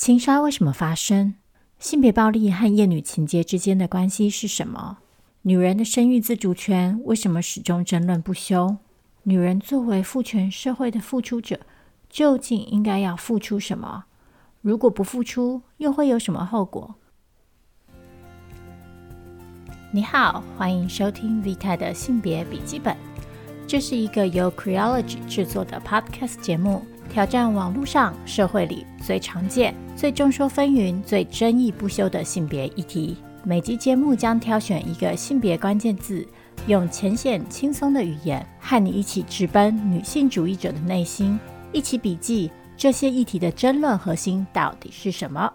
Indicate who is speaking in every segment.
Speaker 1: 情杀为什么发生？性别暴力和厌女情结之间的关系是什么？女人的生育自主权为什么始终争论不休？女人作为父权社会的付出者，究竟应该要付出什么？如果不付出，又会有什么后果？你好，欢迎收听 Vita 的性别笔记本。这是一个由 Creology 制作的 Podcast 节目。挑战网络上、社会里最常见、最众说纷纭、最争议不休的性别议题。每集节目将挑选一个性别关键字，用浅显轻松的语言，和你一起直奔女性主义者的内心，一起笔记这些议题的争论核心到底是什么。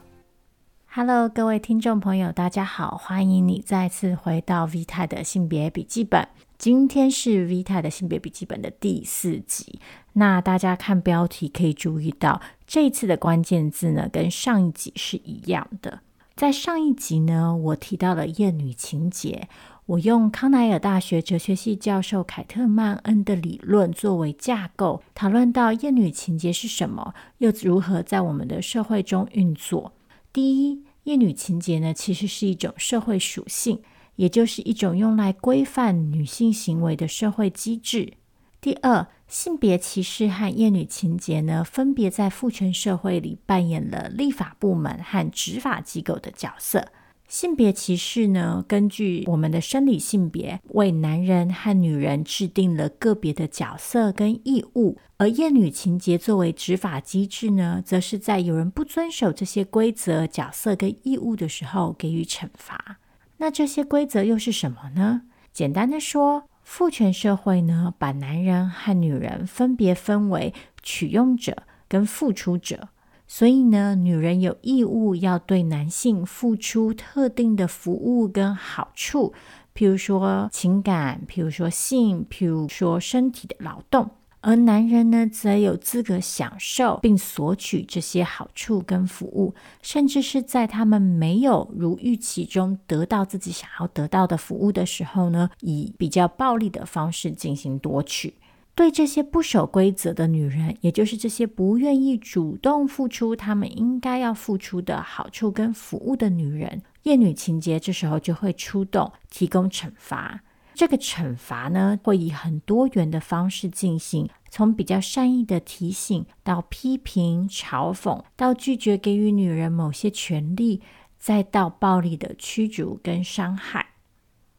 Speaker 1: Hello，各位听众朋友，大家好，欢迎你再次回到 V 泰的性别笔记本。今天是 Vita 的性别笔记本的第四集。那大家看标题可以注意到，这一次的关键字呢，跟上一集是一样的。在上一集呢，我提到了厌女情结，我用康奈尔大学哲学系教授凯特曼恩的理论作为架构，讨论到厌女情结是什么，又如何在我们的社会中运作。第一，厌女情结呢，其实是一种社会属性。也就是一种用来规范女性行为的社会机制。第二，性别歧视和厌女情结呢，分别在父权社会里扮演了立法部门和执法机构的角色。性别歧视呢，根据我们的生理性别，为男人和女人制定了个别的角色跟义务；而厌女情结作为执法机制呢，则是在有人不遵守这些规则、角色跟义务的时候给予惩罚。那这些规则又是什么呢？简单的说，父权社会呢，把男人和女人分别分为取用者跟付出者，所以呢，女人有义务要对男性付出特定的服务跟好处，譬如说情感，譬如说性，譬如说身体的劳动。而男人呢，则有资格享受并索取这些好处跟服务，甚至是在他们没有如预期中得到自己想要得到的服务的时候呢，以比较暴力的方式进行夺取。对这些不守规则的女人，也就是这些不愿意主动付出他们应该要付出的好处跟服务的女人，厌女情结这时候就会出动，提供惩罚。这个惩罚呢，会以很多元的方式进行，从比较善意的提醒，到批评、嘲讽，到拒绝给予女人某些权利，再到暴力的驱逐跟伤害。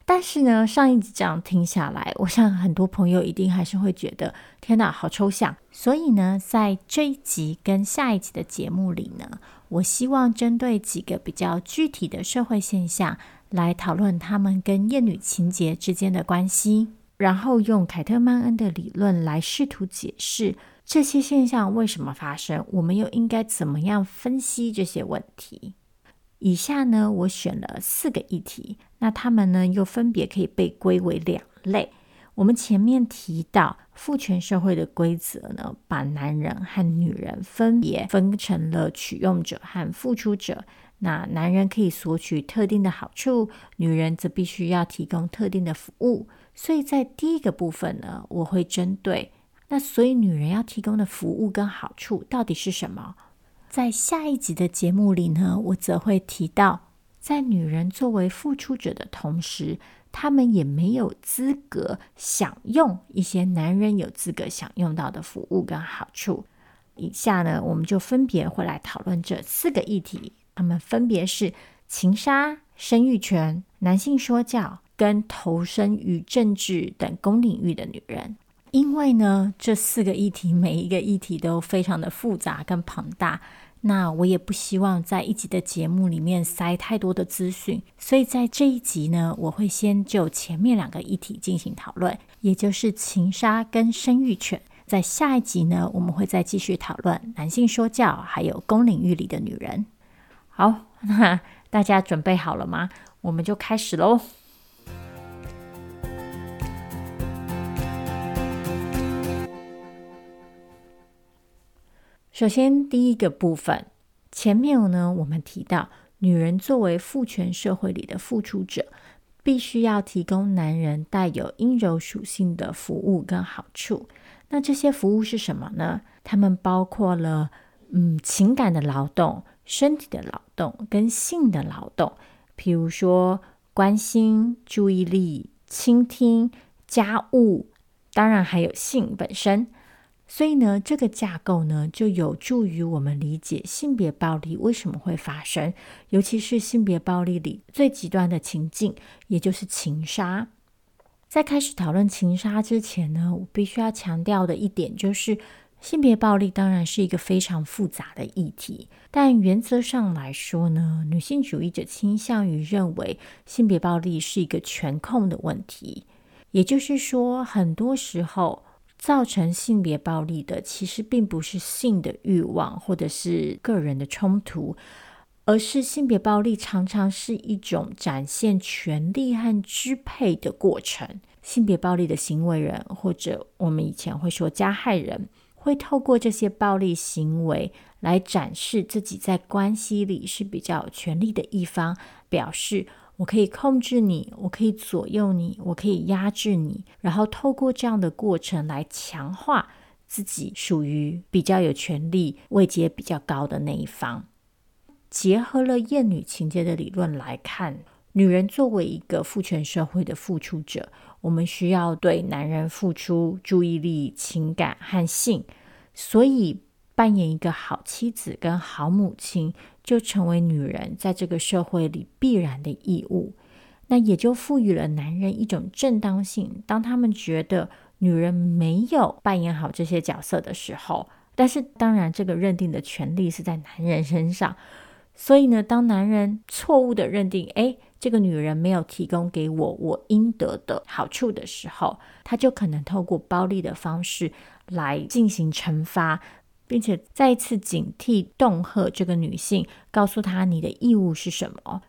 Speaker 1: 但是呢，上一集这样听下来，我想很多朋友一定还是会觉得，天哪，好抽象。所以呢，在这一集跟下一集的节目里呢，我希望针对几个比较具体的社会现象。来讨论他们跟厌女情结之间的关系，然后用凯特曼恩的理论来试图解释这些现象为什么发生，我们又应该怎么样分析这些问题。以下呢，我选了四个议题，那他们呢又分别可以被归为两类。我们前面提到父权社会的规则呢，把男人和女人分别分成了取用者和付出者。那男人可以索取特定的好处，女人则必须要提供特定的服务。所以在第一个部分呢，我会针对那所以女人要提供的服务跟好处到底是什么？在下一集的节目里呢，我则会提到，在女人作为付出者的同时，她们也没有资格享用一些男人有资格享用到的服务跟好处。以下呢，我们就分别会来讨论这四个议题。他们分别是情杀、生育权、男性说教跟投身于政治等公领域的女人。因为呢，这四个议题每一个议题都非常的复杂跟庞大，那我也不希望在一集的节目里面塞太多的资讯，所以在这一集呢，我会先就前面两个议题进行讨论，也就是情杀跟生育权。在下一集呢，我们会再继续讨论男性说教还有公领域里的女人。好，那 大家准备好了吗？我们就开始喽。首先，第一个部分，前面呢，我们提到，女人作为父权社会里的付出者，必须要提供男人带有阴柔属性的服务跟好处。那这些服务是什么呢？它们包括了，嗯，情感的劳动。身体的劳动跟性的劳动，譬如说关心、注意力、倾听、家务，当然还有性本身。所以呢，这个架构呢，就有助于我们理解性别暴力为什么会发生，尤其是性别暴力里最极端的情境，也就是情杀。在开始讨论情杀之前呢，我必须要强调的一点就是，性别暴力当然是一个非常复杂的议题，但原则上来说呢，女性主义者倾向于认为性别暴力是一个权控的问题，也就是说，很多时候。造成性别暴力的，其实并不是性的欲望或者是个人的冲突，而是性别暴力常常是一种展现权力和支配的过程。性别暴力的行为人，或者我们以前会说加害人，会透过这些暴力行为来展示自己在关系里是比较有权力的一方，表示。我可以控制你，我可以左右你，我可以压制你，然后透过这样的过程来强化自己属于比较有权力、位阶比较高的那一方。结合了厌女情节的理论来看，女人作为一个父权社会的付出者，我们需要对男人付出注意力、情感和性，所以扮演一个好妻子跟好母亲。就成为女人在这个社会里必然的义务，那也就赋予了男人一种正当性。当他们觉得女人没有扮演好这些角色的时候，但是当然这个认定的权利是在男人身上。所以呢，当男人错误的认定，哎，这个女人没有提供给我我应得的好处的时候，他就可能透过暴力的方式来进行惩罚。并且再一次警惕、恫吓这个女性，告诉她你的义务是什么。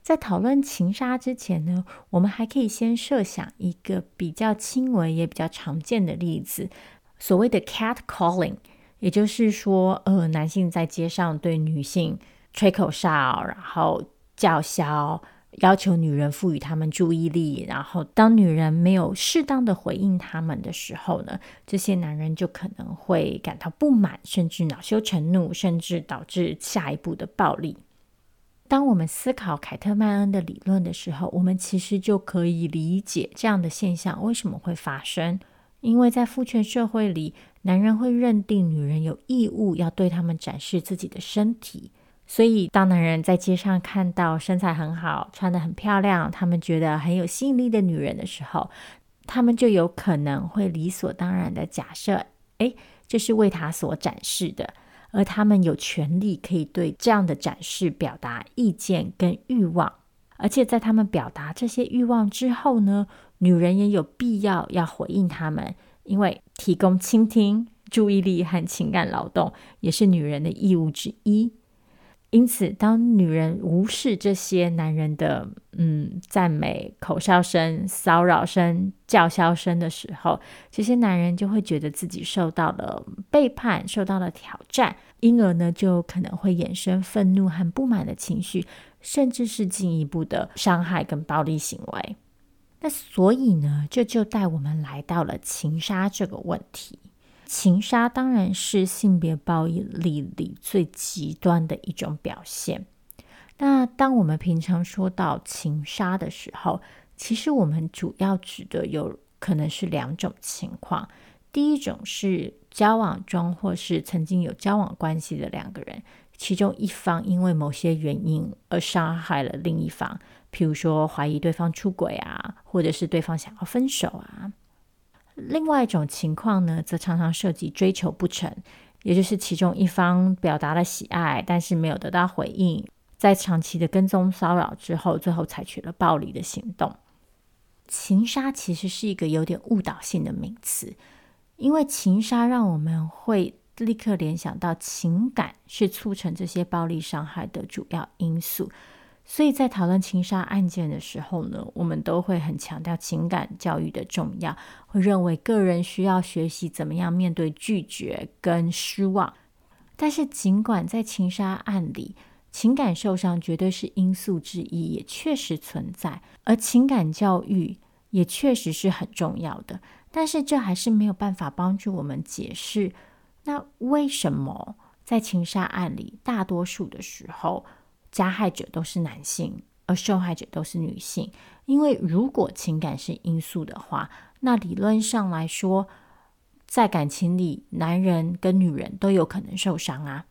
Speaker 1: 在讨论情杀之前呢，我们还可以先设想一个比较轻微也比较常见的例子，所谓的 catcalling，也就是说，呃，男性在街上对女性吹口哨，然后叫嚣。要求女人赋予他们注意力，然后当女人没有适当的回应他们的时候呢，这些男人就可能会感到不满，甚至恼羞成怒，甚至导致下一步的暴力。当我们思考凯特曼恩的理论的时候，我们其实就可以理解这样的现象为什么会发生。因为在父权社会里，男人会认定女人有义务要对他们展示自己的身体。所以，当男人在街上看到身材很好、穿得很漂亮、他们觉得很有吸引力的女人的时候，他们就有可能会理所当然的假设：诶，这是为他所展示的，而他们有权利可以对这样的展示表达意见跟欲望。而且，在他们表达这些欲望之后呢，女人也有必要要回应他们，因为提供倾听、注意力和情感劳动也是女人的义务之一。因此，当女人无视这些男人的嗯赞美、口哨声、骚扰声、叫嚣声的时候，这些男人就会觉得自己受到了背叛、受到了挑战，因而呢，就可能会衍生愤怒和不满的情绪，甚至是进一步的伤害跟暴力行为。那所以呢，这就带我们来到了情杀这个问题。情杀当然是性别暴力里最极端的一种表现。那当我们平常说到情杀的时候，其实我们主要指的有可能是两种情况。第一种是交往中或是曾经有交往关系的两个人，其中一方因为某些原因而杀害了另一方，譬如说怀疑对方出轨啊，或者是对方想要分手啊。另外一种情况呢，则常常涉及追求不成，也就是其中一方表达了喜爱，但是没有得到回应，在长期的跟踪骚扰之后，最后采取了暴力的行动。情杀其实是一个有点误导性的名词，因为情杀让我们会立刻联想到情感是促成这些暴力伤害的主要因素。所以在讨论情杀案件的时候呢，我们都会很强调情感教育的重要，会认为个人需要学习怎么样面对拒绝跟失望。但是，尽管在情杀案里，情感受伤绝对是因素之一，也确实存在，而情感教育也确实是很重要的。但是，这还是没有办法帮助我们解释，那为什么？在情杀案里，大多数的时候，加害者都是男性，而受害者都是女性。因为如果情感是因素的话，那理论上来说，在感情里，男人跟女人都有可能受伤啊。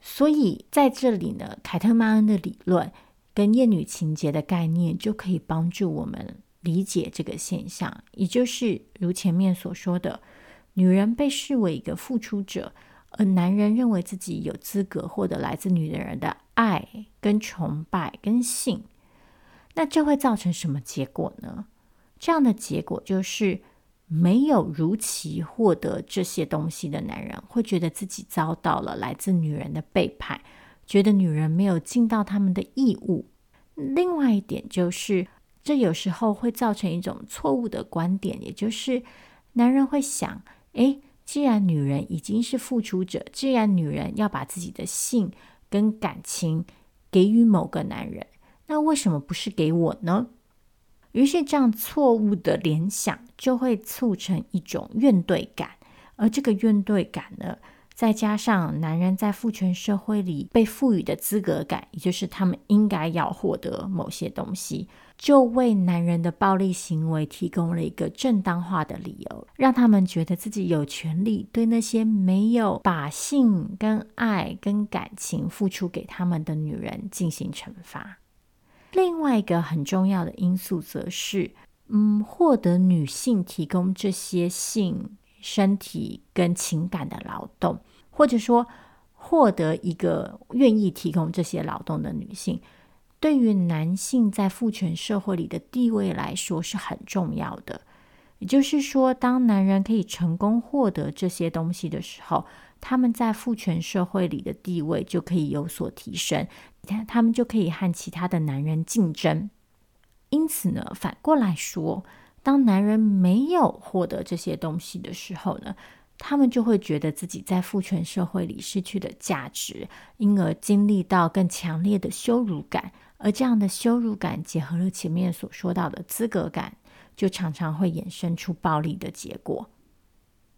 Speaker 1: 所以在这里呢，凯特曼恩的理论跟厌女情结的概念就可以帮助我们理解这个现象，也就是如前面所说的，女人被视为一个付出者，而男人认为自己有资格获得来自女人的爱、跟崇拜、跟性。那这会造成什么结果呢？这样的结果就是，没有如期获得这些东西的男人，会觉得自己遭到了来自女人的背叛，觉得女人没有尽到他们的义务。另外一点就是，这有时候会造成一种错误的观点，也就是男人会想：诶，既然女人已经是付出者，既然女人要把自己的性跟感情给予某个男人，那为什么不是给我呢？于是，这样错误的联想就会促成一种怨怼感，而这个怨怼感呢，再加上男人在父权社会里被赋予的资格感，也就是他们应该要获得某些东西，就为男人的暴力行为提供了一个正当化的理由，让他们觉得自己有权利对那些没有把性、跟爱、跟感情付出给他们的女人进行惩罚。另外一个很重要的因素，则是，嗯，获得女性提供这些性、身体跟情感的劳动，或者说获得一个愿意提供这些劳动的女性，对于男性在父权社会里的地位来说是很重要的。也就是说，当男人可以成功获得这些东西的时候，他们在父权社会里的地位就可以有所提升，他们就可以和其他的男人竞争。因此呢，反过来说，当男人没有获得这些东西的时候呢，他们就会觉得自己在父权社会里失去的价值，因而经历到更强烈的羞辱感。而这样的羞辱感结合了前面所说到的资格感，就常常会衍生出暴力的结果。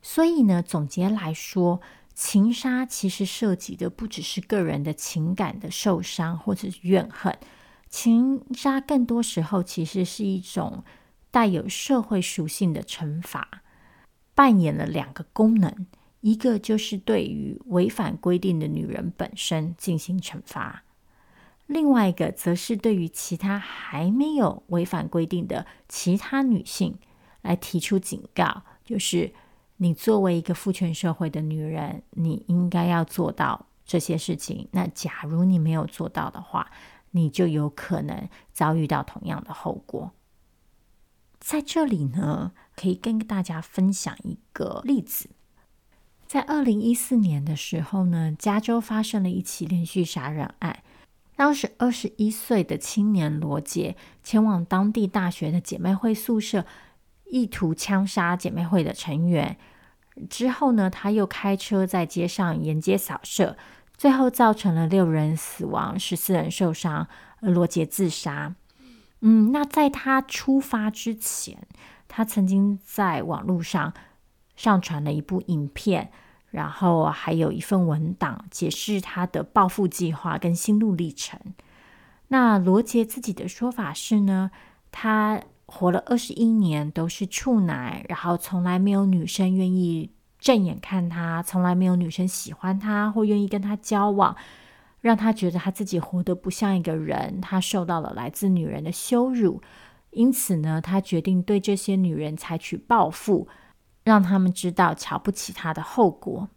Speaker 1: 所以呢，总结来说，情杀其实涉及的不只是个人的情感的受伤或者怨恨，情杀更多时候其实是一种带有社会属性的惩罚，扮演了两个功能，一个就是对于违反规定的女人本身进行惩罚，另外一个则是对于其他还没有违反规定的其他女性来提出警告，就是。你作为一个父权社会的女人，你应该要做到这些事情。那假如你没有做到的话，你就有可能遭遇到同样的后果。在这里呢，可以跟大家分享一个例子。在二零一四年的时候呢，加州发生了一起连续杀人案。当时二十一岁的青年罗杰前往当地大学的姐妹会宿舍，意图枪杀姐妹会的成员。之后呢，他又开车在街上沿街扫射，最后造成了六人死亡、十四人受伤，而罗杰自杀。嗯，那在他出发之前，他曾经在网络上上传了一部影片，然后还有一份文档，解释他的报复计划跟心路历程。那罗杰自己的说法是呢，他。活了二十一年都是处男，然后从来没有女生愿意正眼看他，从来没有女生喜欢他或愿意跟他交往，让他觉得他自己活得不像一个人，他受到了来自女人的羞辱，因此呢，他决定对这些女人采取报复，让他们知道瞧不起他的后果。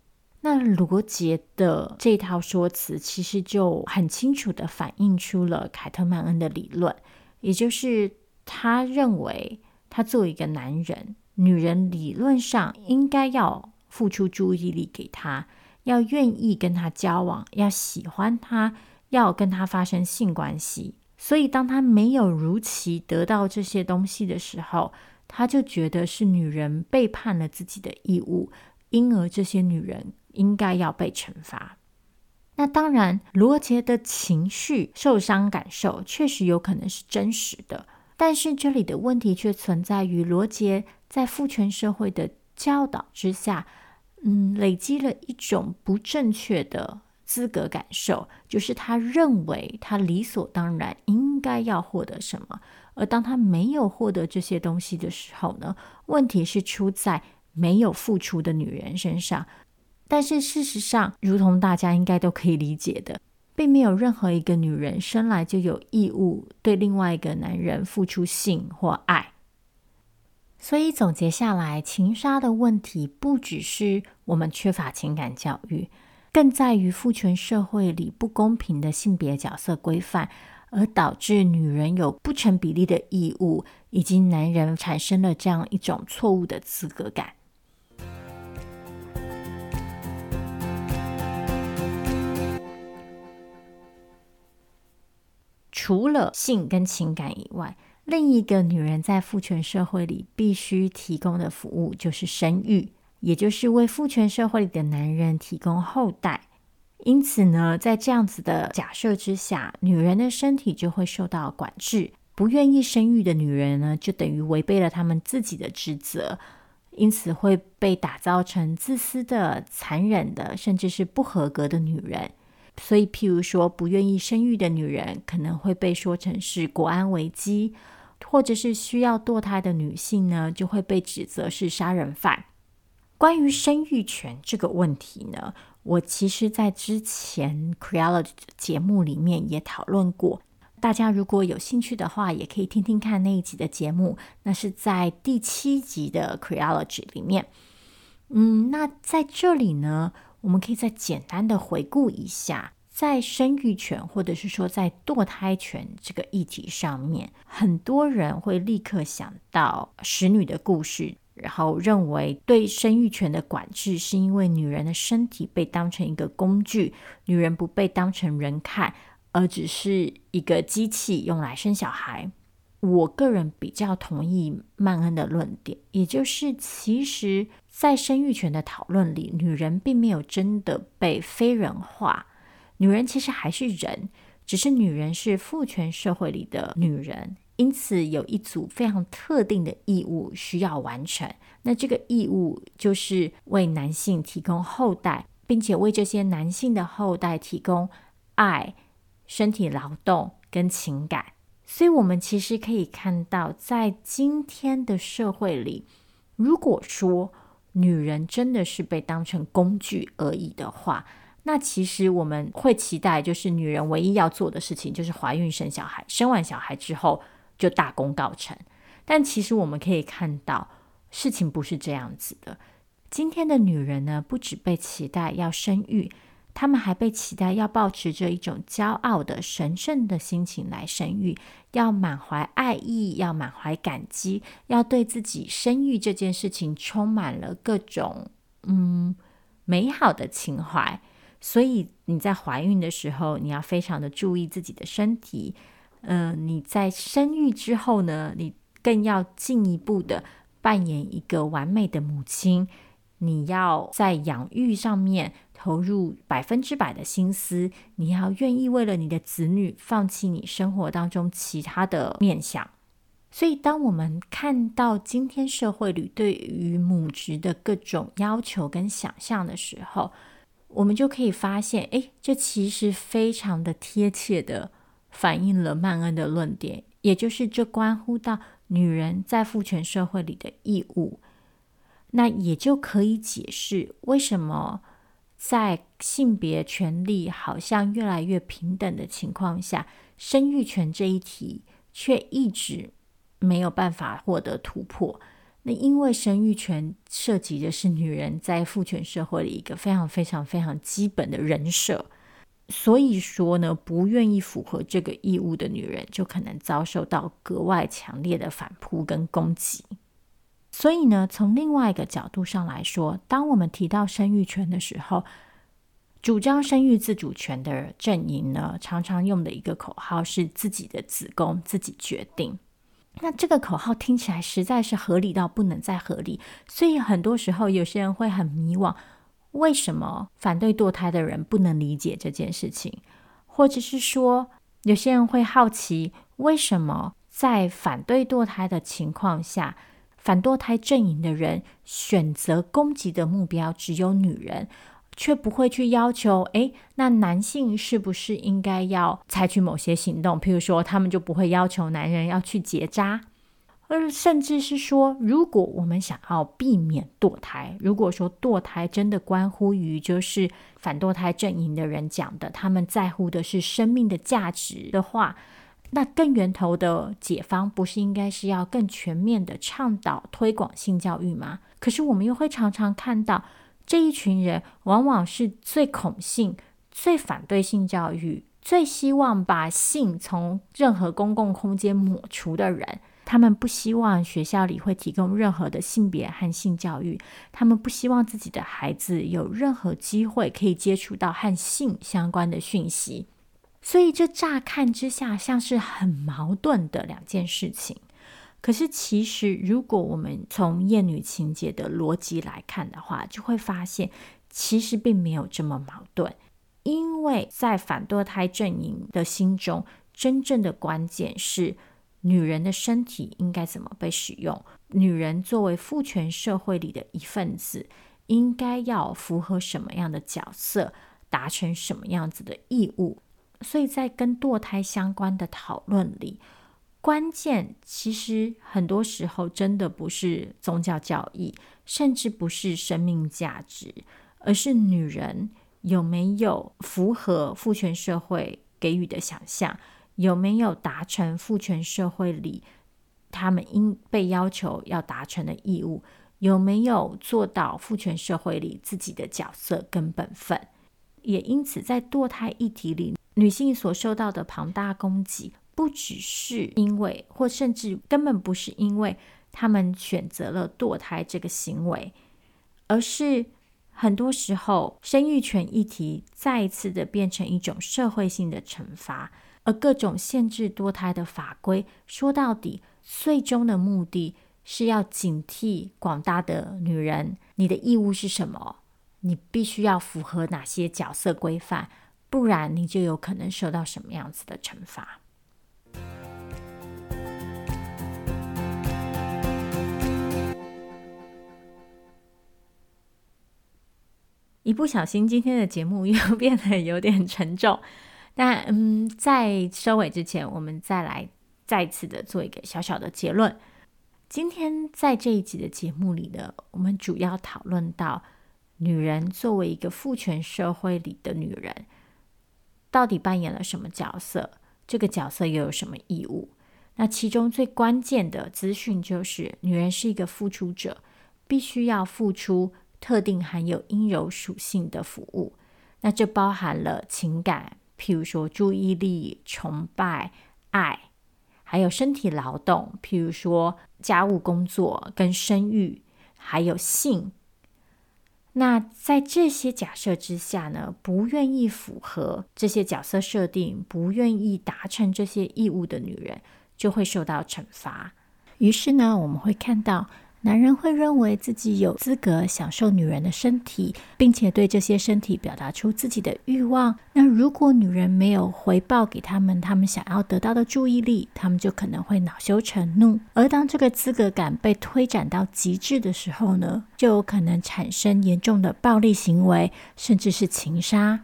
Speaker 1: 那罗杰的这套说辞其实就很清楚地反映出了凯特曼恩的理论，也就是。他认为，他作为一个男人，女人理论上应该要付出注意力给他，要愿意跟他交往，要喜欢他，要跟他发生性关系。所以，当他没有如期得到这些东西的时候，他就觉得是女人背叛了自己的义务，因而这些女人应该要被惩罚。那当然，罗杰的情绪受伤感受确实有可能是真实的。但是这里的问题却存在于罗杰在父权社会的教导之下，嗯，累积了一种不正确的资格感受，就是他认为他理所当然应该要获得什么，而当他没有获得这些东西的时候呢，问题是出在没有付出的女人身上。但是事实上，如同大家应该都可以理解的，并没有任何一个女人生来就有义务对另外一个男人付出性或爱。所以总结下来，情杀的问题不只是我们缺乏情感教育，更在于父权社会里不公平的性别角色规范，而导致女人有不成比例的义务，以及男人产生了这样一种错误的资格感。除了性跟情感以外，另一个女人在父权社会里必须提供的服务就是生育，也就是为父权社会里的男人提供后代。因此呢，在这样子的假设之下，女人的身体就会受到管制。不愿意生育的女人呢，就等于违背了她们自己的职责，因此会被打造成自私的、残忍的，甚至是不合格的女人。所以，譬如说，不愿意生育的女人可能会被说成是国安危机，或者是需要堕胎的女性呢，就会被指责是杀人犯。关于生育权这个问题呢，我其实在之前 Creology 节目里面也讨论过。大家如果有兴趣的话，也可以听听看那一集的节目，那是在第七集的 Creology 里面。嗯，那在这里呢，我们可以再简单的回顾一下，在生育权或者是说在堕胎权这个议题上面，很多人会立刻想到使女的故事，然后认为对生育权的管制是因为女人的身体被当成一个工具，女人不被当成人看，而只是一个机器用来生小孩。我个人比较同意曼恩的论点，也就是其实，在生育权的讨论里，女人并没有真的被非人化，女人其实还是人，只是女人是父权社会里的女人，因此有一组非常特定的义务需要完成。那这个义务就是为男性提供后代，并且为这些男性的后代提供爱、身体劳动跟情感。所以，我们其实可以看到，在今天的社会里，如果说女人真的是被当成工具而已的话，那其实我们会期待，就是女人唯一要做的事情就是怀孕生小孩，生完小孩之后就大功告成。但其实我们可以看到，事情不是这样子的。今天的女人呢，不只被期待要生育。他们还被期待要保持着一种骄傲的神圣的心情来生育，要满怀爱意，要满怀感激，要对自己生育这件事情充满了各种嗯美好的情怀。所以你在怀孕的时候，你要非常的注意自己的身体。嗯、你在生育之后呢，你更要进一步的扮演一个完美的母亲。你要在养育上面。投入百分之百的心思，你要愿意为了你的子女放弃你生活当中其他的面向。所以，当我们看到今天社会里对于母职的各种要求跟想象的时候，我们就可以发现，诶，这其实非常的贴切的反映了曼恩的论点，也就是这关乎到女人在父权社会里的义务。那也就可以解释为什么。在性别权利好像越来越平等的情况下，生育权这一题却一直没有办法获得突破。那因为生育权涉及的是女人在父权社会里一个非常非常非常基本的人设，所以说呢，不愿意符合这个义务的女人就可能遭受到格外强烈的反扑跟攻击。所以呢，从另外一个角度上来说，当我们提到生育权的时候，主张生育自主权的阵营呢，常常用的一个口号是“自己的子宫自己决定”。那这个口号听起来实在是合理到不能再合理，所以很多时候有些人会很迷惘：为什么反对堕胎的人不能理解这件事情？或者是说，有些人会好奇，为什么在反对堕胎的情况下，反堕胎阵营的人选择攻击的目标只有女人，却不会去要求，诶，那男性是不是应该要采取某些行动？譬如说，他们就不会要求男人要去结扎。而甚至是说，如果我们想要避免堕胎，如果说堕胎真的关乎于就是反堕胎阵营的人讲的，他们在乎的是生命的价值的话，那更源头的解方不是应该是要更全面的倡导推广性教育吗？可是我们又会常常看到这一群人，往往是最恐性、最反对性教育、最希望把性从任何公共空间抹除的人。他们不希望学校里会提供任何的性别和性教育，他们不希望自己的孩子有任何机会可以接触到和性相关的讯息，所以这乍看之下像是很矛盾的两件事情。可是其实，如果我们从厌女情节的逻辑来看的话，就会发现其实并没有这么矛盾，因为在反堕胎阵营的心中，真正的关键是。女人的身体应该怎么被使用？女人作为父权社会里的一份子，应该要符合什么样的角色，达成什么样子的义务？所以在跟堕胎相关的讨论里，关键其实很多时候真的不是宗教教义，甚至不是生命价值，而是女人有没有符合父权社会给予的想象。有没有达成父权社会里他们应被要求要达成的义务？有没有做到父权社会里自己的角色跟本分？也因此，在堕胎议题里，女性所受到的庞大攻击，不只是因为，或甚至根本不是因为他们选择了堕胎这个行为，而是很多时候，生育权议题再一次的变成一种社会性的惩罚。而各种限制堕胎的法规，说到底，最终的目的是要警惕广大的女人：你的义务是什么？你必须要符合哪些角色规范？不然，你就有可能受到什么样子的惩罚。一不小心，今天的节目又变得有点沉重。但嗯，在收尾之前，我们再来再次的做一个小小的结论。今天在这一集的节目里呢，我们主要讨论到女人作为一个父权社会里的女人，到底扮演了什么角色？这个角色又有什么义务？那其中最关键的资讯就是，女人是一个付出者，必须要付出特定含有阴柔属性的服务。那这包含了情感。譬如说，注意力、崇拜、爱，还有身体劳动，譬如说家务工作跟生育，还有性。那在这些假设之下呢，不愿意符合这些角色设定，不愿意达成这些义务的女人，就会受到惩罚。于是呢，我们会看到。男人会认为自己有资格享受女人的身体，并且对这些身体表达出自己的欲望。那如果女人没有回报给他们他们想要得到的注意力，他们就可能会恼羞成怒。而当这个资格感被推展到极致的时候呢，就有可能产生严重的暴力行为，甚至是情杀。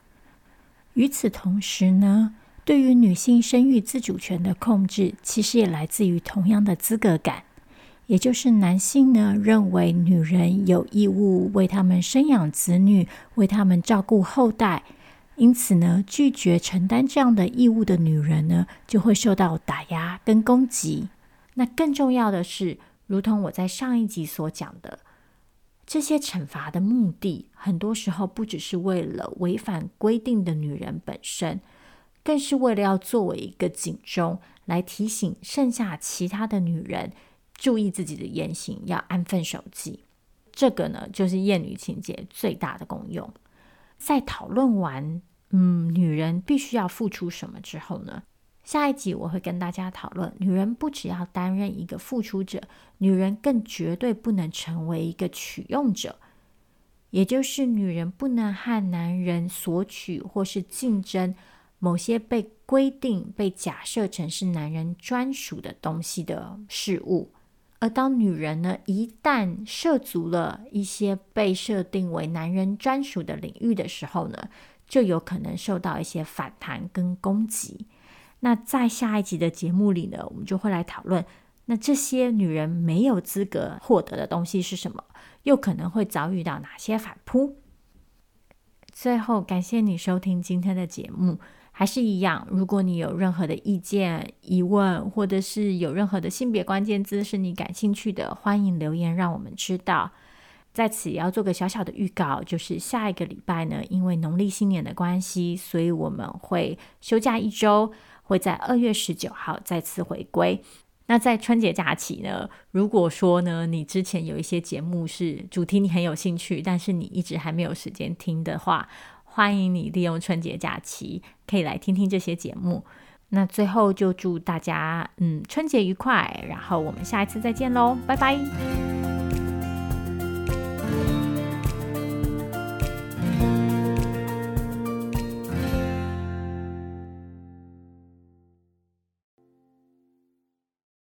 Speaker 1: 与此同时呢，对于女性生育自主权的控制，其实也来自于同样的资格感。也就是男性呢，认为女人有义务为他们生养子女，为他们照顾后代，因此呢，拒绝承担这样的义务的女人呢，就会受到打压跟攻击。那更重要的是，如同我在上一集所讲的，这些惩罚的目的，很多时候不只是为了违反规定的女人本身，更是为了要作为一个警钟，来提醒剩下其他的女人。注意自己的言行，要安分守己。这个呢，就是厌女情节最大的功用。在讨论完，嗯，女人必须要付出什么之后呢，下一集我会跟大家讨论，女人不只要担任一个付出者，女人更绝对不能成为一个取用者。也就是女人不能和男人索取或是竞争某些被规定、被假设成是男人专属的东西的事物。而当女人呢，一旦涉足了一些被设定为男人专属的领域的时候呢，就有可能受到一些反弹跟攻击。那在下一集的节目里呢，我们就会来讨论，那这些女人没有资格获得的东西是什么，又可能会遭遇到哪些反扑？最后，感谢你收听今天的节目。还是一样，如果你有任何的意见、疑问，或者是有任何的性别关键字是你感兴趣的，欢迎留言让我们知道。在此也要做个小小的预告，就是下一个礼拜呢，因为农历新年的关系，所以我们会休假一周，会在二月十九号再次回归。那在春节假期呢，如果说呢，你之前有一些节目是主题你很有兴趣，但是你一直还没有时间听的话，欢迎你利用春节假期可以来听听这些节目。那最后就祝大家嗯春节愉快，然后我们下一次再见喽，拜拜。